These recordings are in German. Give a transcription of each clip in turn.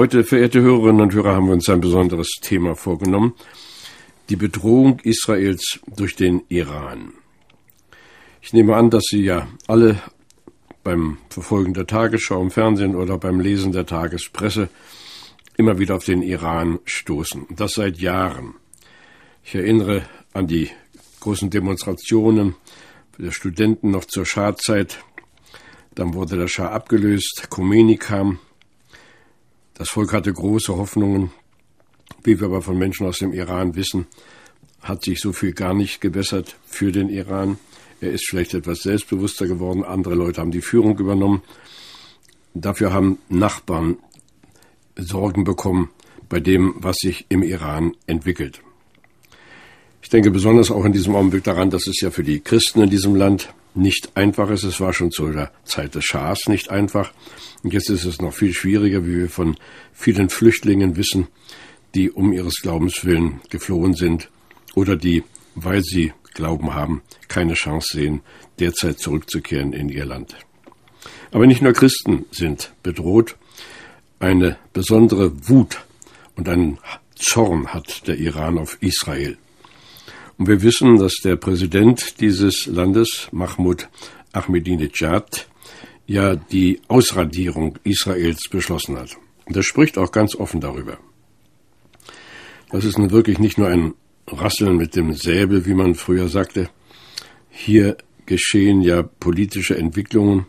Heute, verehrte Hörerinnen und Hörer, haben wir uns ein besonderes Thema vorgenommen. Die Bedrohung Israels durch den Iran. Ich nehme an, dass Sie ja alle beim Verfolgen der Tagesschau im Fernsehen oder beim Lesen der Tagespresse immer wieder auf den Iran stoßen. Das seit Jahren. Ich erinnere an die großen Demonstrationen der Studenten noch zur Schahzeit. Dann wurde der Schah abgelöst, Khomeini kam, das Volk hatte große Hoffnungen. Wie wir aber von Menschen aus dem Iran wissen, hat sich so viel gar nicht gebessert für den Iran. Er ist vielleicht etwas selbstbewusster geworden. Andere Leute haben die Führung übernommen. Dafür haben Nachbarn Sorgen bekommen bei dem, was sich im Iran entwickelt. Ich denke besonders auch in diesem Augenblick daran, dass es ja für die Christen in diesem Land nicht einfach ist. Es war schon zu der Zeit des Schahs nicht einfach. Und jetzt ist es noch viel schwieriger, wie wir von vielen Flüchtlingen wissen, die um ihres Glaubens willen geflohen sind oder die, weil sie Glauben haben, keine Chance sehen, derzeit zurückzukehren in ihr Land. Aber nicht nur Christen sind bedroht. Eine besondere Wut und einen Zorn hat der Iran auf Israel. Und wir wissen, dass der Präsident dieses Landes, Mahmoud Ahmadinejad, ja die Ausradierung Israels beschlossen hat. Und er spricht auch ganz offen darüber. Das ist nun wirklich nicht nur ein Rasseln mit dem Säbel, wie man früher sagte. Hier geschehen ja politische Entwicklungen,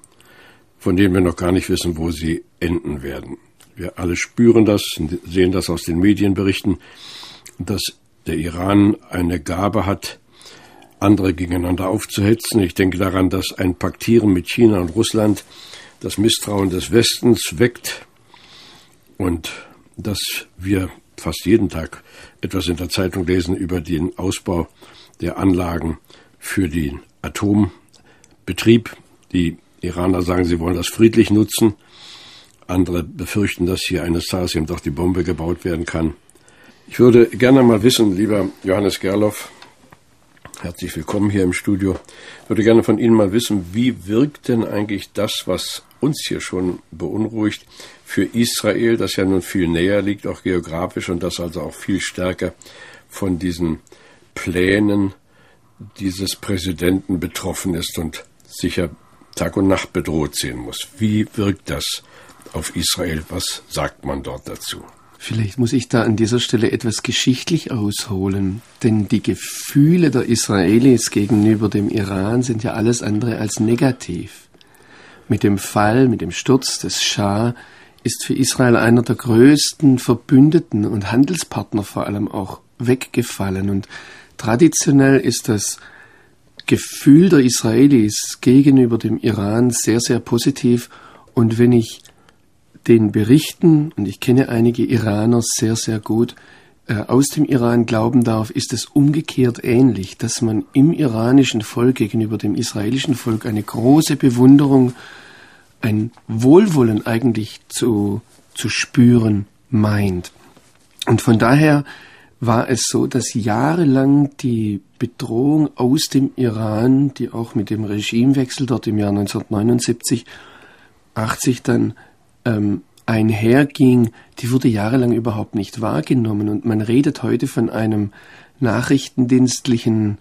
von denen wir noch gar nicht wissen, wo sie enden werden. Wir alle spüren das, sehen das aus den Medienberichten, dass der Iran eine Gabe hat, andere gegeneinander aufzuhetzen. Ich denke daran, dass ein Paktieren mit China und Russland das Misstrauen des Westens weckt und dass wir fast jeden Tag etwas in der Zeitung lesen über den Ausbau der Anlagen für den Atombetrieb. Die Iraner sagen, sie wollen das friedlich nutzen. Andere befürchten, dass hier eines Tages eben doch die Bombe gebaut werden kann. Ich würde gerne mal wissen, lieber Johannes Gerloff, herzlich willkommen hier im Studio, ich würde gerne von Ihnen mal wissen, wie wirkt denn eigentlich das, was uns hier schon beunruhigt, für Israel, das ja nun viel näher liegt, auch geografisch und das also auch viel stärker von diesen Plänen dieses Präsidenten betroffen ist und sicher Tag und Nacht bedroht sehen muss. Wie wirkt das auf Israel? Was sagt man dort dazu? Vielleicht muss ich da an dieser Stelle etwas geschichtlich ausholen, denn die Gefühle der Israelis gegenüber dem Iran sind ja alles andere als negativ. Mit dem Fall, mit dem Sturz des Schah ist für Israel einer der größten Verbündeten und Handelspartner vor allem auch weggefallen. Und traditionell ist das Gefühl der Israelis gegenüber dem Iran sehr, sehr positiv. Und wenn ich den Berichten, und ich kenne einige Iraner sehr, sehr gut, äh, aus dem Iran glauben darf, ist es umgekehrt ähnlich, dass man im iranischen Volk gegenüber dem israelischen Volk eine große Bewunderung, ein Wohlwollen eigentlich zu, zu spüren meint. Und von daher war es so, dass jahrelang die Bedrohung aus dem Iran, die auch mit dem Regimewechsel dort im Jahr 1979, 80 dann ähm, einherging, die wurde jahrelang überhaupt nicht wahrgenommen. Und man redet heute von einem nachrichtendienstlichen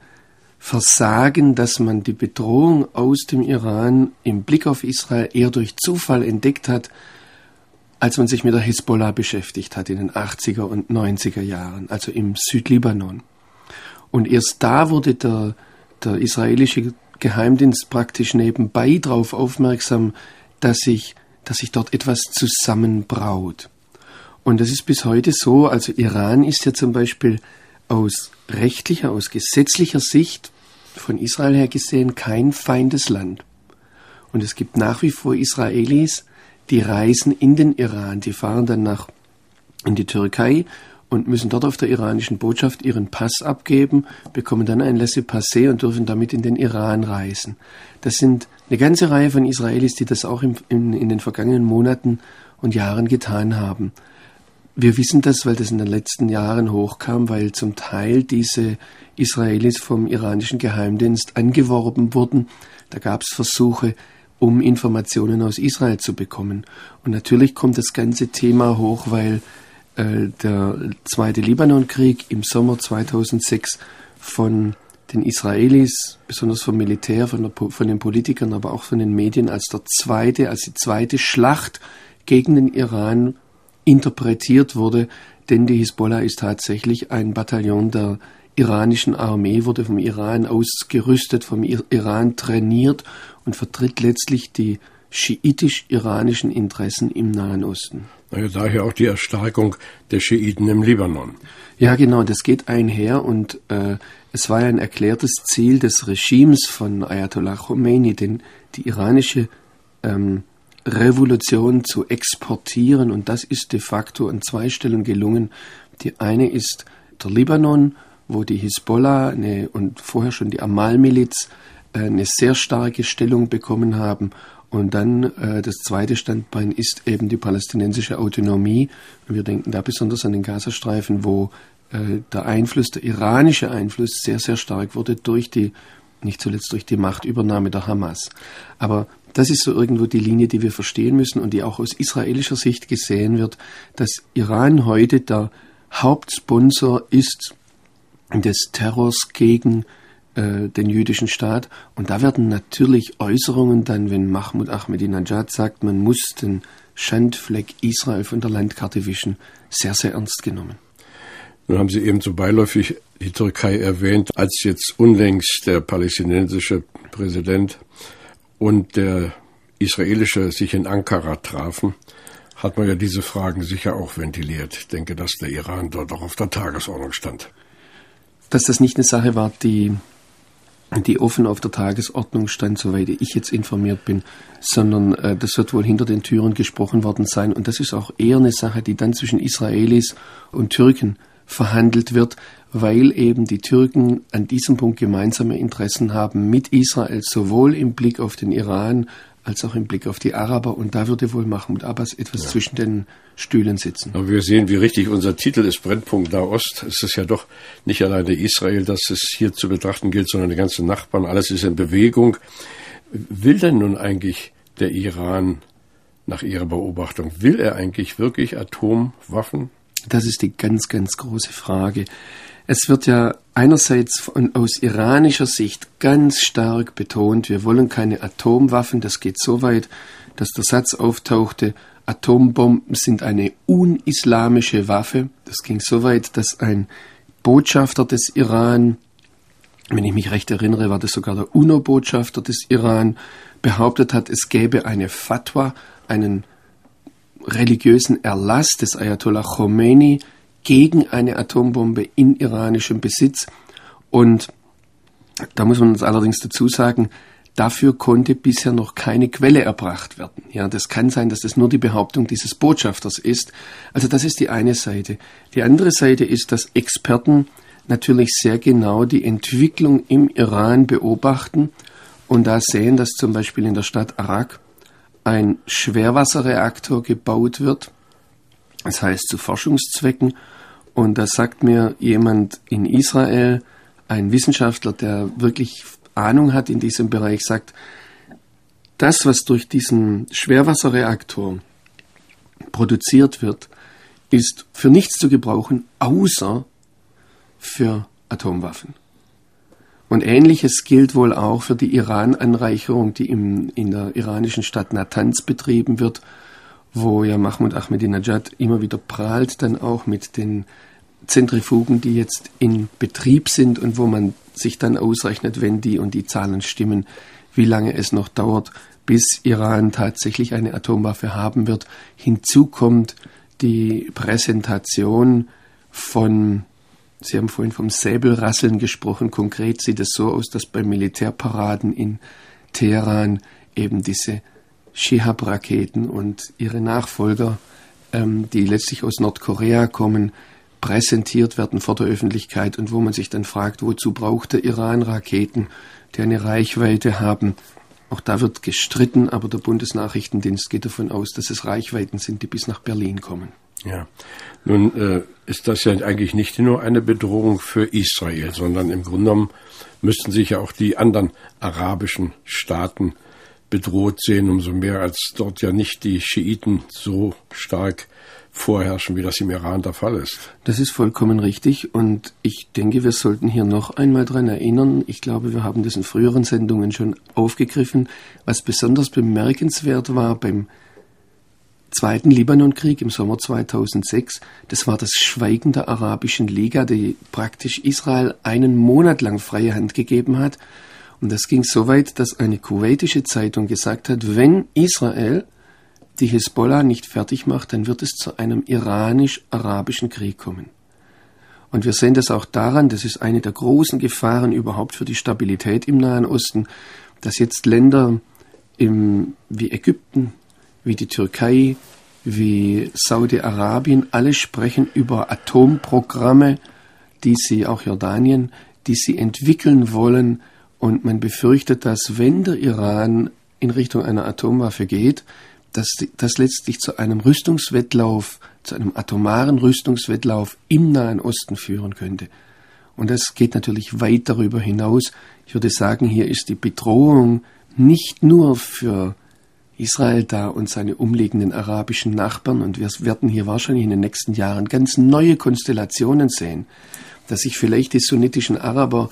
Versagen, dass man die Bedrohung aus dem Iran im Blick auf Israel eher durch Zufall entdeckt hat, als man sich mit der Hisbollah beschäftigt hat in den 80er und 90er Jahren, also im Südlibanon. Und erst da wurde der, der israelische Geheimdienst praktisch nebenbei darauf aufmerksam, dass sich dass sich dort etwas zusammenbraut. Und das ist bis heute so, also Iran ist ja zum Beispiel aus rechtlicher, aus gesetzlicher Sicht von Israel her gesehen kein Feindesland. Und es gibt nach wie vor Israelis, die reisen in den Iran, die fahren dann nach in die Türkei und müssen dort auf der iranischen Botschaft ihren Pass abgeben, bekommen dann ein Laissez-Passer und dürfen damit in den Iran reisen. Das sind eine ganze Reihe von Israelis, die das auch im, in, in den vergangenen Monaten und Jahren getan haben. Wir wissen das, weil das in den letzten Jahren hochkam, weil zum Teil diese Israelis vom iranischen Geheimdienst angeworben wurden. Da gab es Versuche, um Informationen aus Israel zu bekommen. Und natürlich kommt das ganze Thema hoch, weil äh, der zweite Libanonkrieg im Sommer 2006 von den Israelis, besonders vom Militär, von, der, von den Politikern, aber auch von den Medien als der zweite, als die zweite Schlacht gegen den Iran interpretiert wurde, denn die Hisbollah ist tatsächlich ein Bataillon der iranischen Armee, wurde vom Iran ausgerüstet, vom Iran trainiert und vertritt letztlich die schiitisch-iranischen Interessen im Nahen Osten. Naja, daher auch die Erstarkung der Schiiten im Libanon. Ja, genau, das geht einher und äh, es war ja ein erklärtes Ziel des Regimes von Ayatollah Khomeini, denn die iranische ähm, Revolution zu exportieren und das ist de facto an zwei Stellen gelungen. Die eine ist der Libanon, wo die Hisbollah eine, und vorher schon die Amal-Miliz äh, eine sehr starke Stellung bekommen haben. Und dann äh, das zweite Standbein ist eben die palästinensische Autonomie. Und wir denken da besonders an den Gazastreifen, wo äh, der Einfluss, der iranische Einfluss sehr, sehr stark wurde durch die, nicht zuletzt durch die Machtübernahme der Hamas. Aber das ist so irgendwo die Linie, die wir verstehen müssen und die auch aus israelischer Sicht gesehen wird, dass Iran heute der Hauptsponsor ist des Terrors gegen äh, den jüdischen Staat. Und da werden natürlich Äußerungen dann, wenn Mahmoud Ahmadinejad sagt, man muss den Schandfleck Israel von der Landkarte wischen, sehr, sehr ernst genommen. Nun haben Sie eben so beiläufig die Türkei erwähnt, als jetzt unlängst der palästinensische Präsident und der israelische sich in Ankara trafen, hat man ja diese Fragen sicher auch ventiliert. Ich denke, dass der Iran dort auch auf der Tagesordnung stand. Dass das nicht eine Sache war, die, die offen auf der Tagesordnung stand, soweit ich jetzt informiert bin, sondern äh, das wird wohl hinter den Türen gesprochen worden sein. Und das ist auch eher eine Sache, die dann zwischen Israelis und Türken verhandelt wird, weil eben die Türken an diesem Punkt gemeinsame Interessen haben mit Israel, sowohl im Blick auf den Iran als auch im Blick auf die Araber. Und da würde wohl Mahmoud Abbas etwas ja. zwischen den Stühlen sitzen. Aber wir sehen, wie richtig unser Titel ist, Brennpunkt Nahost. Es ist ja doch nicht alleine Israel, das es hier zu betrachten gilt, sondern die ganzen Nachbarn. Alles ist in Bewegung. Will denn nun eigentlich der Iran nach Ihrer Beobachtung, will er eigentlich wirklich Atomwaffen? Das ist die ganz, ganz große Frage. Es wird ja einerseits von, aus iranischer Sicht ganz stark betont, wir wollen keine Atomwaffen. Das geht so weit, dass der Satz auftauchte, Atombomben sind eine unislamische Waffe. Das ging so weit, dass ein Botschafter des Iran, wenn ich mich recht erinnere, war das sogar der UNO-Botschafter des Iran, behauptet hat, es gäbe eine Fatwa, einen religiösen Erlass des Ayatollah Khomeini, gegen eine Atombombe in iranischem Besitz. Und da muss man uns allerdings dazu sagen, dafür konnte bisher noch keine Quelle erbracht werden. Ja, das kann sein, dass das nur die Behauptung dieses Botschafters ist. Also das ist die eine Seite. Die andere Seite ist, dass Experten natürlich sehr genau die Entwicklung im Iran beobachten und da sehen, dass zum Beispiel in der Stadt Arak ein Schwerwasserreaktor gebaut wird, das heißt zu Forschungszwecken. Und da sagt mir jemand in Israel, ein Wissenschaftler, der wirklich Ahnung hat in diesem Bereich, sagt, das, was durch diesen Schwerwasserreaktor produziert wird, ist für nichts zu gebrauchen, außer für Atomwaffen. Und ähnliches gilt wohl auch für die Iran-Anreicherung, die im, in der iranischen Stadt Natanz betrieben wird wo ja Mahmoud Ahmadinejad immer wieder prahlt, dann auch mit den Zentrifugen, die jetzt in Betrieb sind und wo man sich dann ausrechnet, wenn die und die Zahlen stimmen, wie lange es noch dauert, bis Iran tatsächlich eine Atomwaffe haben wird. Hinzu kommt die Präsentation von, Sie haben vorhin vom Säbelrasseln gesprochen, konkret sieht es so aus, dass bei Militärparaden in Teheran eben diese Shihab-Raketen und ihre Nachfolger, ähm, die letztlich aus Nordkorea kommen, präsentiert werden vor der Öffentlichkeit und wo man sich dann fragt, wozu braucht der Iran Raketen, die eine Reichweite haben. Auch da wird gestritten, aber der Bundesnachrichtendienst geht davon aus, dass es Reichweiten sind, die bis nach Berlin kommen. Ja, nun äh, ist das ja eigentlich nicht nur eine Bedrohung für Israel, sondern im Grunde genommen müssten sich ja auch die anderen arabischen Staaten bedroht sehen, umso mehr als dort ja nicht die Schiiten so stark vorherrschen, wie das im Iran der Fall ist. Das ist vollkommen richtig und ich denke, wir sollten hier noch einmal daran erinnern. Ich glaube, wir haben das in früheren Sendungen schon aufgegriffen. Was besonders bemerkenswert war beim Zweiten Libanonkrieg im Sommer 2006, das war das Schweigen der Arabischen Liga, die praktisch Israel einen Monat lang freie Hand gegeben hat und das ging so weit, dass eine kuwaitische Zeitung gesagt hat, wenn Israel die Hisbollah nicht fertig macht, dann wird es zu einem iranisch-arabischen Krieg kommen. Und wir sehen das auch daran, das ist eine der großen Gefahren überhaupt für die Stabilität im Nahen Osten, dass jetzt Länder im, wie Ägypten, wie die Türkei, wie Saudi-Arabien, alle sprechen über Atomprogramme, die sie, auch Jordanien, die sie entwickeln wollen, und man befürchtet, dass wenn der Iran in Richtung einer Atomwaffe geht, dass das letztlich zu einem Rüstungswettlauf, zu einem atomaren Rüstungswettlauf im Nahen Osten führen könnte. Und das geht natürlich weit darüber hinaus. Ich würde sagen, hier ist die Bedrohung nicht nur für Israel da und seine umliegenden arabischen Nachbarn, und wir werden hier wahrscheinlich in den nächsten Jahren ganz neue Konstellationen sehen, dass sich vielleicht die sunnitischen Araber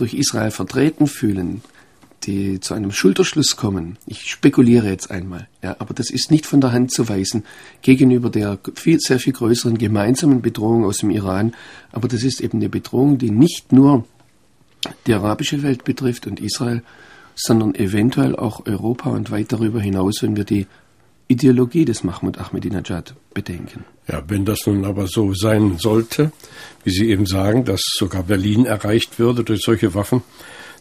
durch Israel vertreten fühlen, die zu einem Schulterschluss kommen. Ich spekuliere jetzt einmal, ja, aber das ist nicht von der Hand zu weisen gegenüber der viel, sehr viel größeren gemeinsamen Bedrohung aus dem Iran. Aber das ist eben eine Bedrohung, die nicht nur die arabische Welt betrifft und Israel, sondern eventuell auch Europa und weit darüber hinaus, wenn wir die Ideologie des Mahmoud Ahmadinejad bedenken. Ja, wenn das nun aber so sein sollte, wie Sie eben sagen, dass sogar Berlin erreicht würde durch solche Waffen,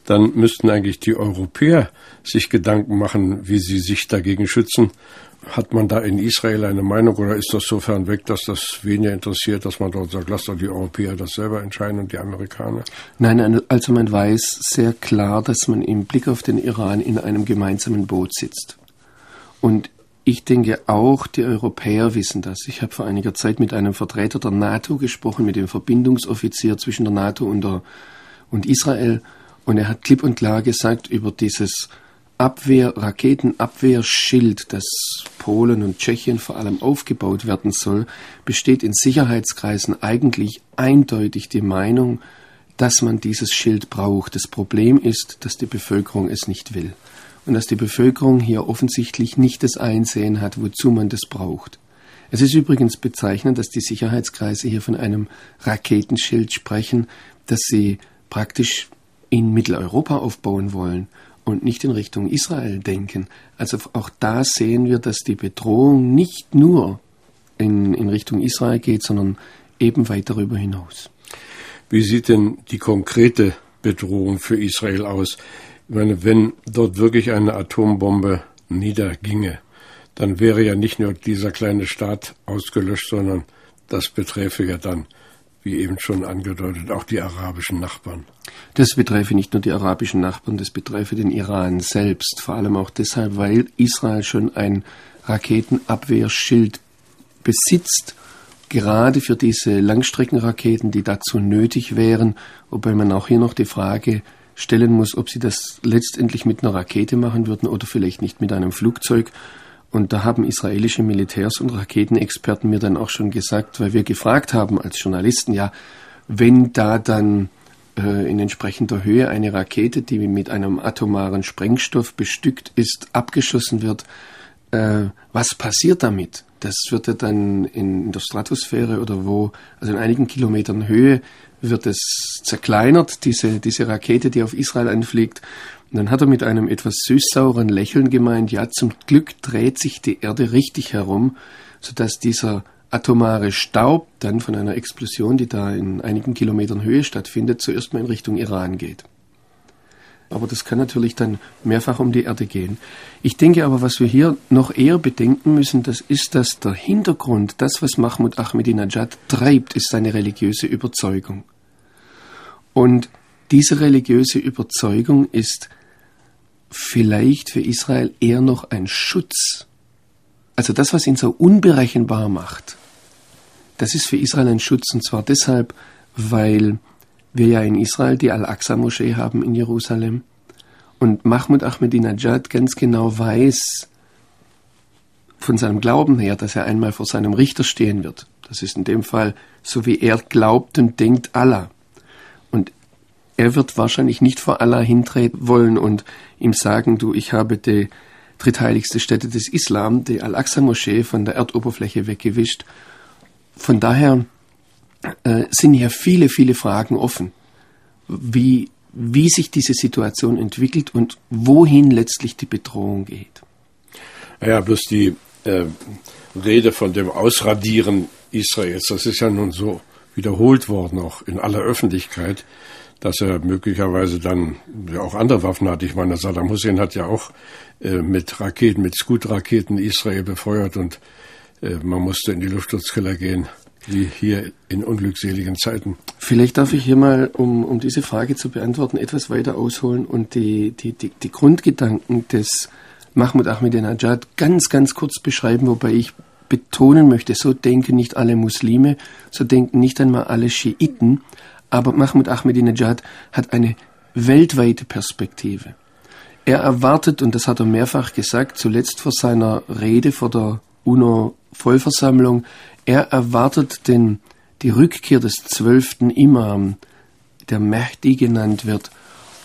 dann müssten eigentlich die Europäer sich Gedanken machen, wie sie sich dagegen schützen. Hat man da in Israel eine Meinung oder ist das so fern weg, dass das weniger interessiert, dass man dort sagt, lass doch die Europäer das selber entscheiden und die Amerikaner? Nein, also man weiß sehr klar, dass man im Blick auf den Iran in einem gemeinsamen Boot sitzt. Und ich denke auch, die Europäer wissen das. Ich habe vor einiger Zeit mit einem Vertreter der NATO gesprochen, mit dem Verbindungsoffizier zwischen der NATO und, der, und Israel. Und er hat klipp und klar gesagt, über dieses Abwehr, Raketenabwehrschild, das Polen und Tschechien vor allem aufgebaut werden soll, besteht in Sicherheitskreisen eigentlich eindeutig die Meinung, dass man dieses Schild braucht. Das Problem ist, dass die Bevölkerung es nicht will und dass die Bevölkerung hier offensichtlich nicht das Einsehen hat, wozu man das braucht. Es ist übrigens bezeichnend, dass die Sicherheitskreise hier von einem Raketenschild sprechen, das sie praktisch in Mitteleuropa aufbauen wollen und nicht in Richtung Israel denken. Also auch da sehen wir, dass die Bedrohung nicht nur in, in Richtung Israel geht, sondern eben weit darüber hinaus. Wie sieht denn die konkrete Bedrohung für Israel aus? Ich meine, wenn dort wirklich eine Atombombe niederginge, dann wäre ja nicht nur dieser kleine Staat ausgelöscht, sondern das beträfe ja dann, wie eben schon angedeutet, auch die arabischen Nachbarn. Das beträfe nicht nur die arabischen Nachbarn, das beträfe den Iran selbst, vor allem auch deshalb, weil Israel schon ein Raketenabwehrschild besitzt, gerade für diese Langstreckenraketen, die dazu nötig wären, wobei man auch hier noch die Frage stellen muss, ob sie das letztendlich mit einer Rakete machen würden oder vielleicht nicht mit einem Flugzeug. Und da haben israelische Militärs und Raketenexperten mir dann auch schon gesagt, weil wir gefragt haben als Journalisten, ja, wenn da dann äh, in entsprechender Höhe eine Rakete, die mit einem atomaren Sprengstoff bestückt ist, abgeschossen wird, äh, was passiert damit? Das wird ja dann in der Stratosphäre oder wo, also in einigen Kilometern Höhe, wird es zerkleinert, diese, diese Rakete, die auf Israel einfliegt. Und dann hat er mit einem etwas süßsauren Lächeln gemeint, ja, zum Glück dreht sich die Erde richtig herum, sodass dieser atomare Staub dann von einer Explosion, die da in einigen Kilometern Höhe stattfindet, zuerst mal in Richtung Iran geht. Aber das kann natürlich dann mehrfach um die Erde gehen. Ich denke aber, was wir hier noch eher bedenken müssen, das ist, dass der Hintergrund, das, was Mahmoud Ahmadinejad treibt, ist seine religiöse Überzeugung. Und diese religiöse Überzeugung ist vielleicht für Israel eher noch ein Schutz. Also das, was ihn so unberechenbar macht, das ist für Israel ein Schutz. Und zwar deshalb, weil wir ja in Israel die Al-Aqsa-Moschee haben in Jerusalem und Mahmoud Ahmadinejad ganz genau weiß von seinem Glauben her, dass er einmal vor seinem Richter stehen wird. Das ist in dem Fall so wie er glaubt und denkt Allah. Und er wird wahrscheinlich nicht vor Allah hintreten wollen und ihm sagen, du, ich habe die drittheiligste Stätte des Islam, die Al-Aqsa-Moschee, von der Erdoberfläche weggewischt. Von daher äh, sind hier viele, viele Fragen offen, wie, wie sich diese Situation entwickelt und wohin letztlich die Bedrohung geht. Ja, bloß die äh, Rede von dem Ausradieren Israels, das ist ja nun so wiederholt worden, auch in aller Öffentlichkeit, dass er möglicherweise dann ja auch andere Waffen hat. Ich meine, Saddam Hussein hat ja auch äh, mit Raketen, mit Scud-Raketen Israel befeuert und äh, man musste in die Luftschutzkeller gehen wie hier in unglückseligen Zeiten. Vielleicht darf ich hier mal, um, um diese Frage zu beantworten, etwas weiter ausholen und die, die, die, die Grundgedanken des Mahmoud Ahmadinejad ganz, ganz kurz beschreiben, wobei ich betonen möchte, so denken nicht alle Muslime, so denken nicht einmal alle Schiiten, aber Mahmoud Ahmadinejad hat eine weltweite Perspektive. Er erwartet, und das hat er mehrfach gesagt, zuletzt vor seiner Rede vor der UNO-Vollversammlung, er erwartet den, die Rückkehr des zwölften Imam, der Mahdi genannt wird.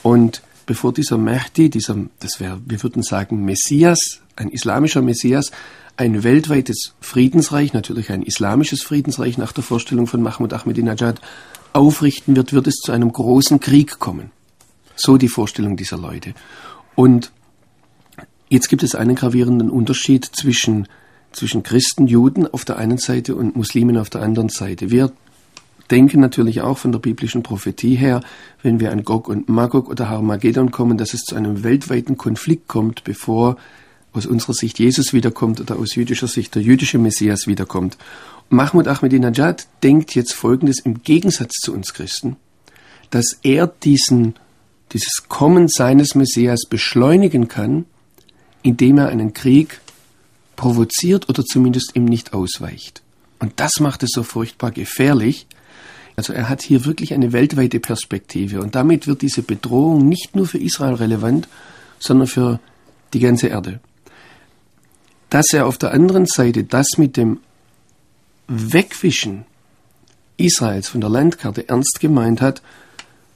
Und bevor dieser Mahdi, dieser, das wäre, wir würden sagen, Messias, ein islamischer Messias, ein weltweites Friedensreich, natürlich ein islamisches Friedensreich nach der Vorstellung von Mahmoud Ahmadinejad, aufrichten wird, wird es zu einem großen Krieg kommen. So die Vorstellung dieser Leute. Und jetzt gibt es einen gravierenden Unterschied zwischen zwischen Christen, Juden auf der einen Seite und Muslimen auf der anderen Seite. Wir denken natürlich auch von der biblischen Prophetie her, wenn wir an Gog und Magog oder Harmageddon kommen, dass es zu einem weltweiten Konflikt kommt, bevor aus unserer Sicht Jesus wiederkommt oder aus jüdischer Sicht der jüdische Messias wiederkommt. Mahmoud Ahmadinejad denkt jetzt Folgendes im Gegensatz zu uns Christen, dass er diesen, dieses Kommen seines Messias beschleunigen kann, indem er einen Krieg provoziert oder zumindest ihm nicht ausweicht. Und das macht es so furchtbar gefährlich. Also er hat hier wirklich eine weltweite Perspektive und damit wird diese Bedrohung nicht nur für Israel relevant, sondern für die ganze Erde. Dass er auf der anderen Seite das mit dem Wegwischen Israels von der Landkarte ernst gemeint hat,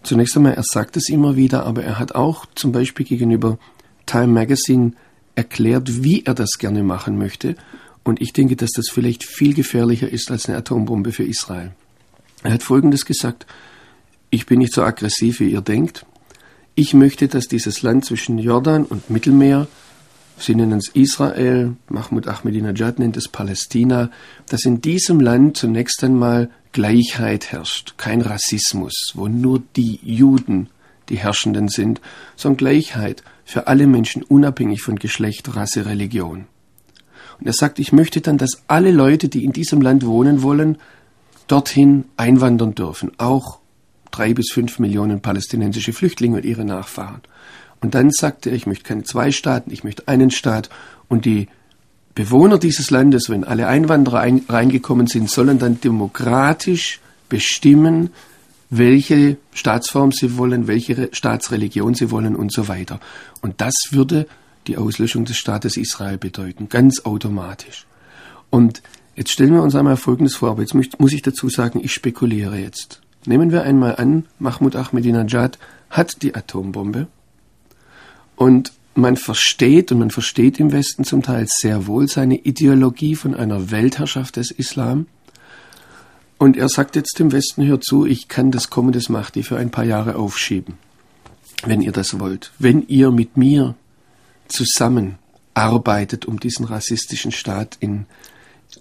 zunächst einmal, er sagt es immer wieder, aber er hat auch zum Beispiel gegenüber Time Magazine erklärt, wie er das gerne machen möchte. Und ich denke, dass das vielleicht viel gefährlicher ist als eine Atombombe für Israel. Er hat Folgendes gesagt. Ich bin nicht so aggressiv, wie ihr denkt. Ich möchte, dass dieses Land zwischen Jordan und Mittelmeer, Sie nennen es Israel, Mahmoud Ahmadinejad nennt es Palästina, dass in diesem Land zunächst einmal Gleichheit herrscht, kein Rassismus, wo nur die Juden die Herrschenden sind, sondern Gleichheit für alle Menschen unabhängig von Geschlecht, Rasse, Religion. Und er sagt, ich möchte dann, dass alle Leute, die in diesem Land wohnen wollen, dorthin einwandern dürfen, auch drei bis fünf Millionen palästinensische Flüchtlinge und ihre Nachfahren. Und dann sagt er, ich möchte keine zwei Staaten, ich möchte einen Staat und die Bewohner dieses Landes, wenn alle Einwanderer ein, reingekommen sind, sollen dann demokratisch bestimmen, welche Staatsform sie wollen, welche Staatsreligion sie wollen und so weiter. Und das würde die Auslöschung des Staates Israel bedeuten, ganz automatisch. Und jetzt stellen wir uns einmal Folgendes vor, aber jetzt muss ich dazu sagen, ich spekuliere jetzt. Nehmen wir einmal an, Mahmoud Ahmadinejad hat die Atombombe und man versteht und man versteht im Westen zum Teil sehr wohl seine Ideologie von einer Weltherrschaft des Islam und er sagt jetzt dem Westen, hör zu, ich kann das Kommen des Mahdi für ein paar Jahre aufschieben, wenn ihr das wollt. Wenn ihr mit mir zusammen arbeitet, um diesen rassistischen Staat in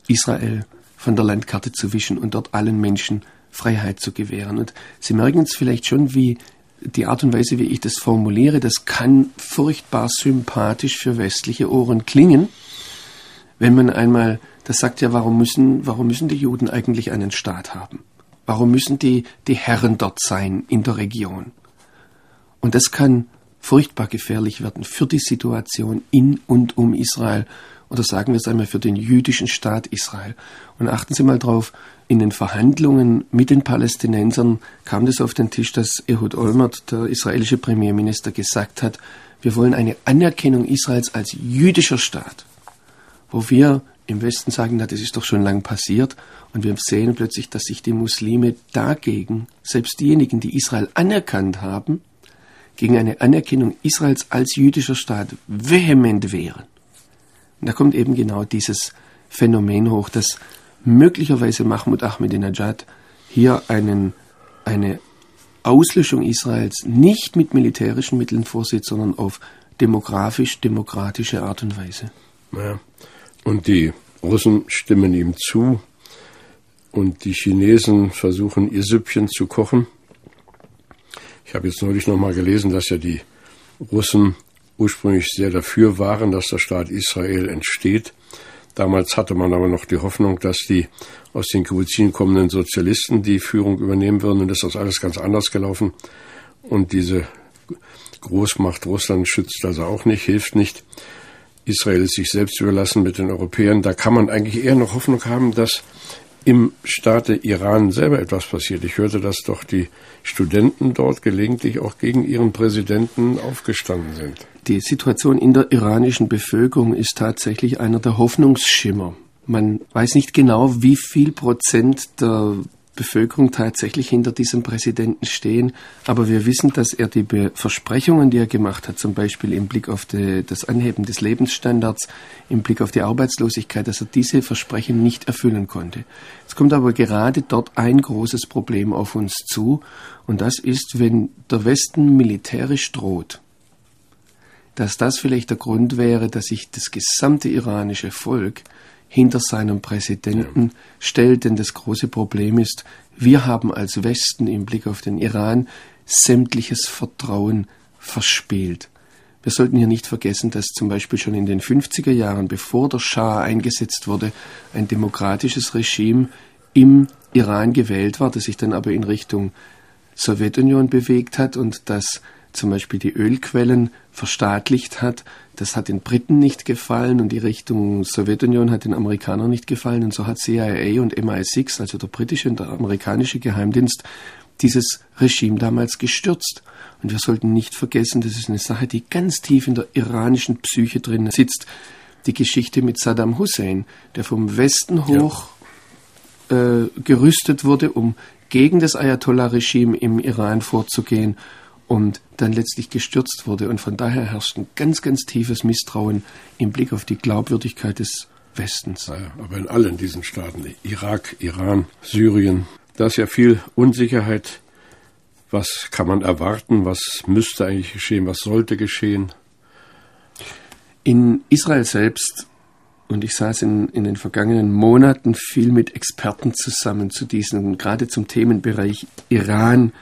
Israel von der Landkarte zu wischen und dort allen Menschen Freiheit zu gewähren. Und Sie merken jetzt vielleicht schon, wie die Art und Weise, wie ich das formuliere, das kann furchtbar sympathisch für westliche Ohren klingen, wenn man einmal das sagt ja, warum müssen, warum müssen die Juden eigentlich einen Staat haben? Warum müssen die die Herren dort sein in der Region? Und das kann furchtbar gefährlich werden für die Situation in und um Israel oder sagen wir es einmal für den jüdischen Staat Israel. Und achten Sie mal drauf, in den Verhandlungen mit den Palästinensern kam das auf den Tisch, dass Ehud Olmert, der israelische Premierminister, gesagt hat, wir wollen eine Anerkennung Israels als jüdischer Staat, wo wir im Westen sagen, na, das ist doch schon lang passiert. Und wir sehen plötzlich, dass sich die Muslime dagegen, selbst diejenigen, die Israel anerkannt haben, gegen eine Anerkennung Israels als jüdischer Staat vehement wehren. Und da kommt eben genau dieses Phänomen hoch, dass möglicherweise Mahmoud Ahmadinejad hier einen, eine Auslöschung Israels nicht mit militärischen Mitteln vorsieht, sondern auf demografisch-demokratische Art und Weise. Ja. Und die Russen stimmen ihm zu und die Chinesen versuchen ihr Süppchen zu kochen. Ich habe jetzt neulich noch mal gelesen, dass ja die Russen ursprünglich sehr dafür waren, dass der Staat Israel entsteht. Damals hatte man aber noch die Hoffnung, dass die aus den Kibbuzin kommenden Sozialisten die Führung übernehmen würden. Und das ist alles ganz anders gelaufen. Und diese Großmacht Russland schützt also auch nicht, hilft nicht. Israel sich selbst überlassen mit den Europäern. Da kann man eigentlich eher noch Hoffnung haben, dass im Staate Iran selber etwas passiert. Ich hörte, dass doch die Studenten dort gelegentlich auch gegen ihren Präsidenten aufgestanden sind. Die Situation in der iranischen Bevölkerung ist tatsächlich einer der Hoffnungsschimmer. Man weiß nicht genau, wie viel Prozent der Bevölkerung tatsächlich hinter diesem Präsidenten stehen. Aber wir wissen, dass er die Versprechungen, die er gemacht hat, zum Beispiel im Blick auf die, das Anheben des Lebensstandards, im Blick auf die Arbeitslosigkeit, dass er diese Versprechen nicht erfüllen konnte. Es kommt aber gerade dort ein großes Problem auf uns zu. Und das ist, wenn der Westen militärisch droht, dass das vielleicht der Grund wäre, dass sich das gesamte iranische Volk hinter seinem Präsidenten stellt. Denn das große Problem ist, wir haben als Westen im Blick auf den Iran sämtliches Vertrauen verspielt. Wir sollten hier nicht vergessen, dass zum Beispiel schon in den 50er Jahren, bevor der Schah eingesetzt wurde, ein demokratisches Regime im Iran gewählt war, das sich dann aber in Richtung Sowjetunion bewegt hat und das zum Beispiel die Ölquellen verstaatlicht hat. Das hat den Briten nicht gefallen und die Richtung Sowjetunion hat den Amerikanern nicht gefallen. Und so hat CIA und MI6, also der britische und der amerikanische Geheimdienst, dieses Regime damals gestürzt. Und wir sollten nicht vergessen, das ist eine Sache, die ganz tief in der iranischen Psyche drin sitzt. Die Geschichte mit Saddam Hussein, der vom Westen hoch ja. äh, gerüstet wurde, um gegen das Ayatollah-Regime im Iran vorzugehen und dann letztlich gestürzt wurde. Und von daher herrscht ein ganz, ganz tiefes Misstrauen im Blick auf die Glaubwürdigkeit des Westens. Ja, aber in allen diesen Staaten, Irak, Iran, Syrien, da ist ja viel Unsicherheit. Was kann man erwarten? Was müsste eigentlich geschehen? Was sollte geschehen? In Israel selbst, und ich saß in, in den vergangenen Monaten viel mit Experten zusammen zu diesen, gerade zum Themenbereich Iran,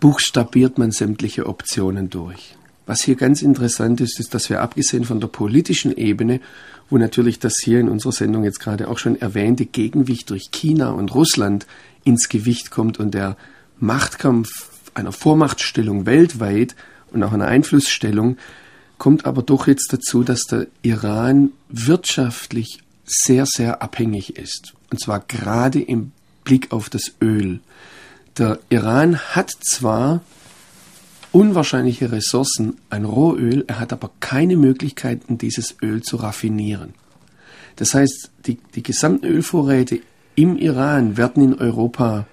buchstabiert man sämtliche Optionen durch. Was hier ganz interessant ist, ist, dass wir abgesehen von der politischen Ebene, wo natürlich das hier in unserer Sendung jetzt gerade auch schon erwähnte Gegenwicht durch China und Russland ins Gewicht kommt und der Machtkampf einer Vormachtstellung weltweit und auch einer Einflussstellung, kommt aber doch jetzt dazu, dass der Iran wirtschaftlich sehr, sehr abhängig ist. Und zwar gerade im Blick auf das Öl. Der Iran hat zwar unwahrscheinliche Ressourcen an Rohöl, er hat aber keine Möglichkeiten, dieses Öl zu raffinieren. Das heißt, die, die gesamten Ölvorräte im Iran werden in Europa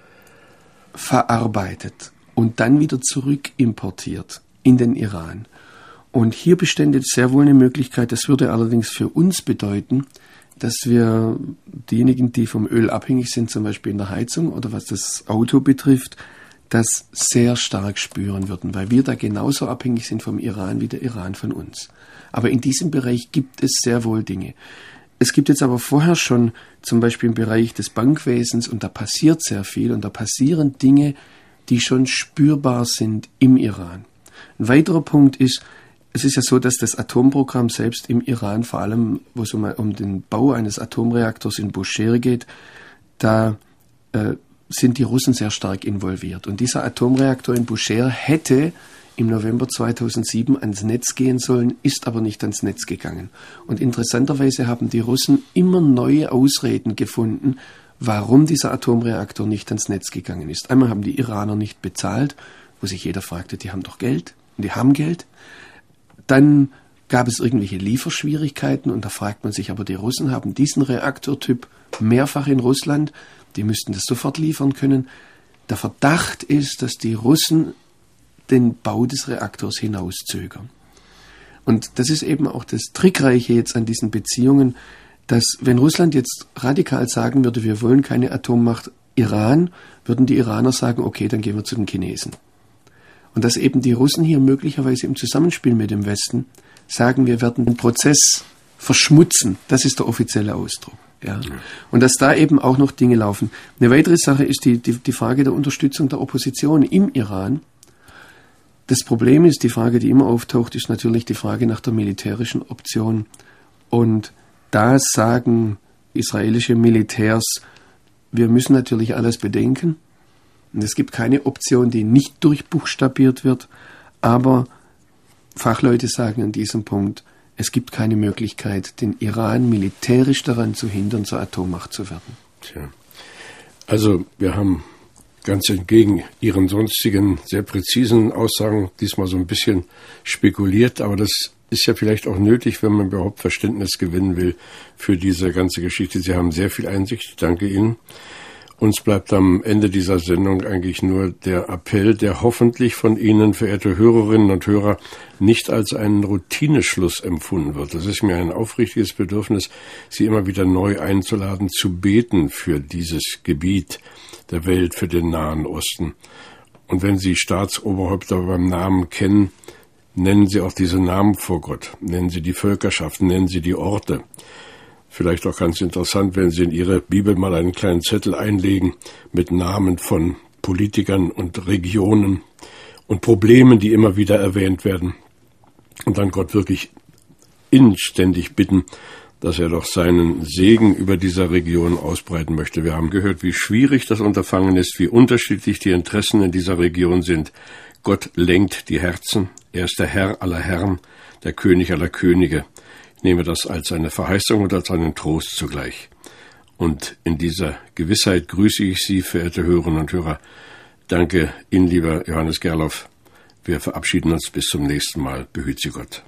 verarbeitet und dann wieder zurück importiert in den Iran. Und hier bestände sehr wohl eine Möglichkeit, das würde allerdings für uns bedeuten, dass wir diejenigen, die vom Öl abhängig sind, zum Beispiel in der Heizung oder was das Auto betrifft, das sehr stark spüren würden, weil wir da genauso abhängig sind vom Iran wie der Iran von uns. Aber in diesem Bereich gibt es sehr wohl Dinge. Es gibt jetzt aber vorher schon zum Beispiel im Bereich des Bankwesens und da passiert sehr viel und da passieren Dinge, die schon spürbar sind im Iran. Ein weiterer Punkt ist, es ist ja so, dass das Atomprogramm selbst im Iran, vor allem wo es um, um den Bau eines Atomreaktors in Bushehr geht, da äh, sind die Russen sehr stark involviert. Und dieser Atomreaktor in Bushehr hätte im November 2007 ans Netz gehen sollen, ist aber nicht ans Netz gegangen. Und interessanterweise haben die Russen immer neue Ausreden gefunden, warum dieser Atomreaktor nicht ans Netz gegangen ist. Einmal haben die Iraner nicht bezahlt, wo sich jeder fragte, die haben doch Geld und die haben Geld. Dann gab es irgendwelche Lieferschwierigkeiten und da fragt man sich, aber die Russen haben diesen Reaktortyp mehrfach in Russland, die müssten das sofort liefern können. Der Verdacht ist, dass die Russen den Bau des Reaktors hinauszögern. Und das ist eben auch das Trickreiche jetzt an diesen Beziehungen, dass wenn Russland jetzt radikal sagen würde, wir wollen keine Atommacht Iran, würden die Iraner sagen, okay, dann gehen wir zu den Chinesen. Und dass eben die Russen hier möglicherweise im Zusammenspiel mit dem Westen sagen, wir werden den Prozess verschmutzen, das ist der offizielle Ausdruck. Ja. Und dass da eben auch noch Dinge laufen. Eine weitere Sache ist die, die, die Frage der Unterstützung der Opposition im Iran. Das Problem ist, die Frage, die immer auftaucht, ist natürlich die Frage nach der militärischen Option. Und da sagen israelische Militärs, wir müssen natürlich alles bedenken. Und es gibt keine Option, die nicht durchbuchstabiert wird. Aber Fachleute sagen an diesem Punkt, es gibt keine Möglichkeit, den Iran militärisch daran zu hindern, zur Atommacht zu werden. Tja. Also wir haben ganz entgegen Ihren sonstigen sehr präzisen Aussagen diesmal so ein bisschen spekuliert, aber das ist ja vielleicht auch nötig, wenn man überhaupt Verständnis gewinnen will für diese ganze Geschichte. Sie haben sehr viel Einsicht. Ich danke Ihnen. Uns bleibt am Ende dieser Sendung eigentlich nur der Appell, der hoffentlich von Ihnen, verehrte Hörerinnen und Hörer, nicht als einen Routineschluss empfunden wird. Es ist mir ein aufrichtiges Bedürfnis, Sie immer wieder neu einzuladen, zu beten für dieses Gebiet der Welt, für den Nahen Osten. Und wenn Sie Staatsoberhäupter beim Namen kennen, nennen Sie auch diese Namen vor Gott, nennen Sie die Völkerschaften, nennen Sie die Orte. Vielleicht auch ganz interessant, wenn Sie in Ihre Bibel mal einen kleinen Zettel einlegen mit Namen von Politikern und Regionen und Problemen, die immer wieder erwähnt werden. Und dann Gott wirklich inständig bitten, dass er doch seinen Segen über dieser Region ausbreiten möchte. Wir haben gehört, wie schwierig das Unterfangen ist, wie unterschiedlich die Interessen in dieser Region sind. Gott lenkt die Herzen. Er ist der Herr aller Herren, der König aller Könige. Nehme das als eine Verheißung und als einen Trost zugleich. Und in dieser Gewissheit grüße ich Sie, verehrte Hörerinnen und Hörer. Danke Ihnen, lieber Johannes Gerloff. Wir verabschieden uns bis zum nächsten Mal. Behüt Sie Gott.